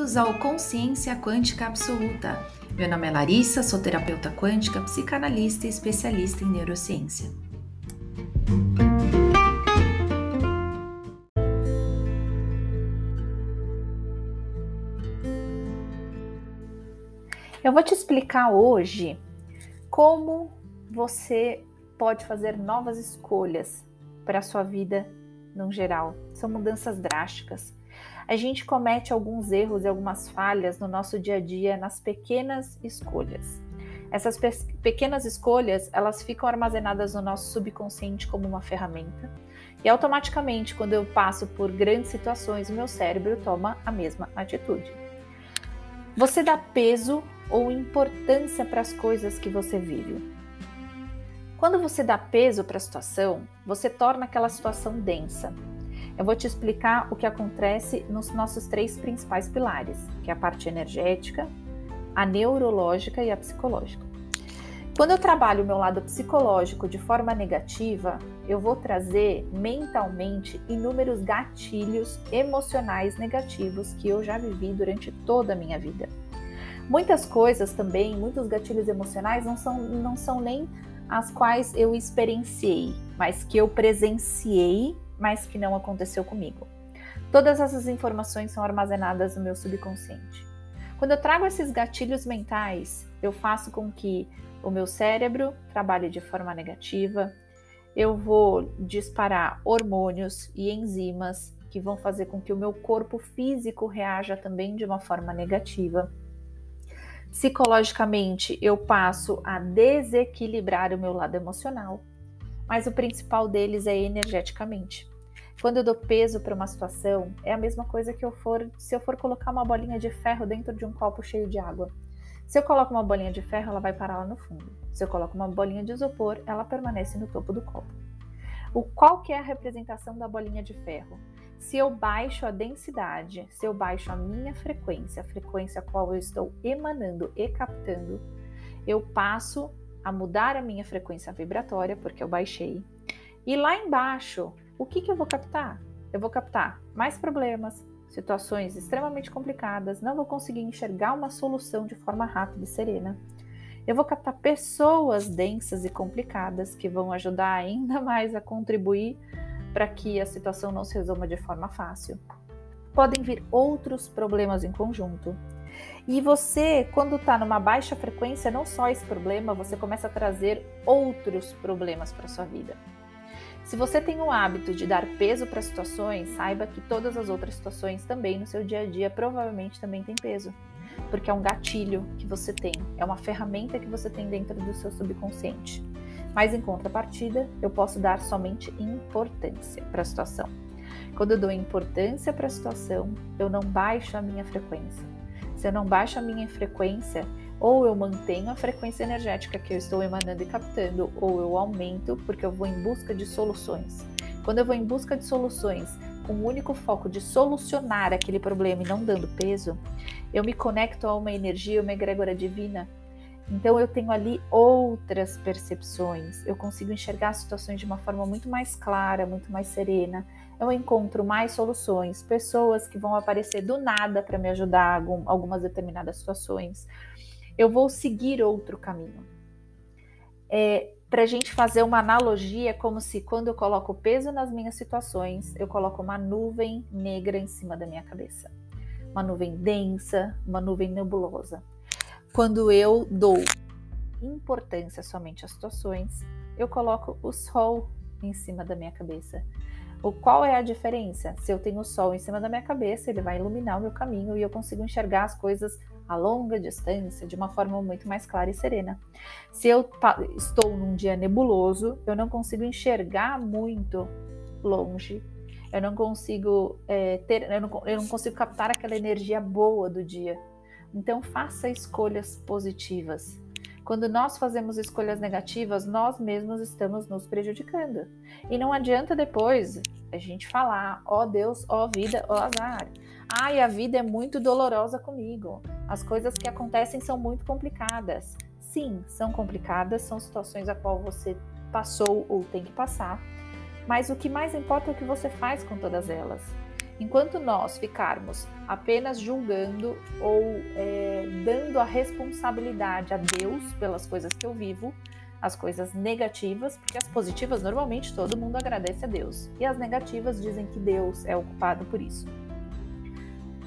Bem-vindos ao Consciência Quântica Absoluta. Meu nome é Larissa, sou terapeuta quântica, psicanalista e especialista em neurociência. Eu vou te explicar hoje como você pode fazer novas escolhas para a sua vida no geral. São mudanças drásticas a gente comete alguns erros e algumas falhas no nosso dia a dia nas pequenas escolhas. Essas pe pequenas escolhas, elas ficam armazenadas no nosso subconsciente como uma ferramenta, e automaticamente, quando eu passo por grandes situações, o meu cérebro toma a mesma atitude. Você dá peso ou importância para as coisas que você vive. Quando você dá peso para a situação, você torna aquela situação densa, eu vou te explicar o que acontece nos nossos três principais pilares, que é a parte energética, a neurológica e a psicológica. Quando eu trabalho o meu lado psicológico de forma negativa, eu vou trazer mentalmente inúmeros gatilhos emocionais negativos que eu já vivi durante toda a minha vida. Muitas coisas também, muitos gatilhos emocionais não são, não são nem as quais eu experienciei, mas que eu presenciei mas que não aconteceu comigo. Todas essas informações são armazenadas no meu subconsciente. Quando eu trago esses gatilhos mentais, eu faço com que o meu cérebro trabalhe de forma negativa, eu vou disparar hormônios e enzimas que vão fazer com que o meu corpo físico reaja também de uma forma negativa. Psicologicamente, eu passo a desequilibrar o meu lado emocional, mas o principal deles é energeticamente. Quando eu dou peso para uma situação, é a mesma coisa que eu for se eu for colocar uma bolinha de ferro dentro de um copo cheio de água. Se eu coloco uma bolinha de ferro, ela vai parar lá no fundo. Se eu coloco uma bolinha de isopor, ela permanece no topo do copo. O qual que é a representação da bolinha de ferro? Se eu baixo a densidade, se eu baixo a minha frequência, a frequência a qual eu estou emanando e captando, eu passo a mudar a minha frequência vibratória, porque eu baixei. E lá embaixo, o que, que eu vou captar? Eu vou captar mais problemas, situações extremamente complicadas, não vou conseguir enxergar uma solução de forma rápida e serena. Eu vou captar pessoas densas e complicadas que vão ajudar ainda mais a contribuir para que a situação não se resolva de forma fácil. Podem vir outros problemas em conjunto. E você, quando está numa baixa frequência, não só esse problema, você começa a trazer outros problemas para sua vida. Se você tem o hábito de dar peso para situações, saiba que todas as outras situações também no seu dia a dia provavelmente também têm peso, porque é um gatilho que você tem, é uma ferramenta que você tem dentro do seu subconsciente. Mas em contrapartida, eu posso dar somente importância para a situação. Quando eu dou importância para a situação, eu não baixo a minha frequência. Se eu não baixo a minha frequência, ou eu mantenho a frequência energética que eu estou emanando e captando, ou eu aumento porque eu vou em busca de soluções. Quando eu vou em busca de soluções com o único foco de solucionar aquele problema e não dando peso, eu me conecto a uma energia, uma egrégora divina. Então eu tenho ali outras percepções, eu consigo enxergar situações de uma forma muito mais clara, muito mais serena. Eu encontro mais soluções, pessoas que vão aparecer do nada para me ajudar em algumas determinadas situações eu vou seguir outro caminho. É, Para a gente fazer uma analogia, é como se quando eu coloco peso nas minhas situações, eu coloco uma nuvem negra em cima da minha cabeça. Uma nuvem densa, uma nuvem nebulosa. Quando eu dou importância somente às situações, eu coloco o sol em cima da minha cabeça. O qual é a diferença? Se eu tenho o sol em cima da minha cabeça, ele vai iluminar o meu caminho e eu consigo enxergar as coisas a longa distância de uma forma muito mais clara e serena. Se eu estou num dia nebuloso, eu não consigo enxergar muito longe, eu não consigo é, ter, eu não, eu não consigo captar aquela energia boa do dia. Então faça escolhas positivas. Quando nós fazemos escolhas negativas, nós mesmos estamos nos prejudicando. E não adianta depois a gente falar, ó oh Deus, ó oh vida, ó oh azar. Ai, a vida é muito dolorosa comigo. As coisas que acontecem são muito complicadas. Sim, são complicadas, são situações a qual você passou ou tem que passar. Mas o que mais importa é o que você faz com todas elas. Enquanto nós ficarmos apenas julgando ou é, dando a responsabilidade a Deus pelas coisas que eu vivo, as coisas negativas, porque as positivas normalmente todo mundo agradece a Deus, e as negativas dizem que Deus é o culpado por isso.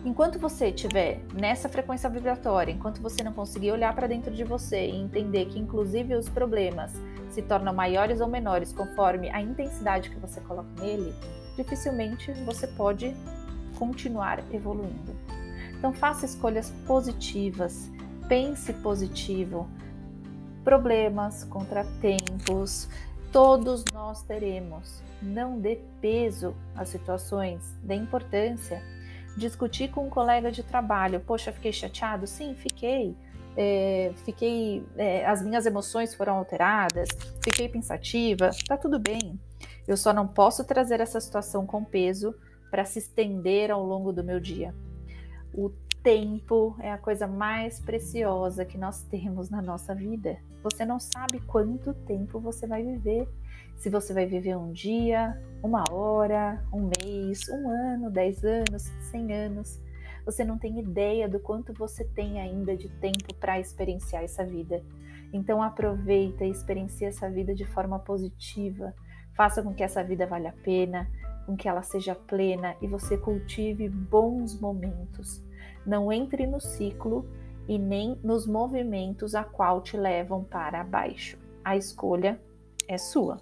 Enquanto você estiver nessa frequência vibratória, enquanto você não conseguir olhar para dentro de você e entender que, inclusive, os problemas se tornam maiores ou menores conforme a intensidade que você coloca nele, dificilmente você pode continuar evoluindo. Então, faça escolhas positivas, pense positivo. Problemas, contratempos, todos nós teremos. Não dê peso às situações, dê importância discutir com um colega de trabalho. Poxa, fiquei chateado? Sim, fiquei. É, fiquei, é, as minhas emoções foram alteradas, fiquei pensativa, tá tudo bem. Eu só não posso trazer essa situação com peso para se estender ao longo do meu dia. O tempo é a coisa mais preciosa que nós temos na nossa vida. Você não sabe quanto tempo você vai viver. Se você vai viver um dia, uma hora, um mês, um ano, dez anos, cem anos. Você não tem ideia do quanto você tem ainda de tempo para experienciar essa vida. Então aproveita e experiencia essa vida de forma positiva. Faça com que essa vida valha a pena, com que ela seja plena e você cultive bons momentos. Não entre no ciclo e nem nos movimentos a qual te levam para baixo. A escolha é sua.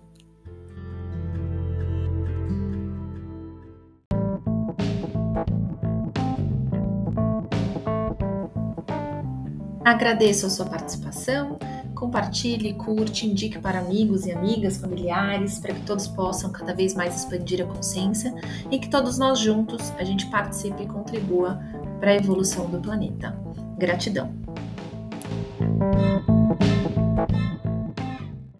Agradeço a sua participação. Compartilhe, curte, indique para amigos e amigas, familiares, para que todos possam cada vez mais expandir a consciência e que todos nós juntos a gente participe e contribua para a evolução do planeta. Gratidão.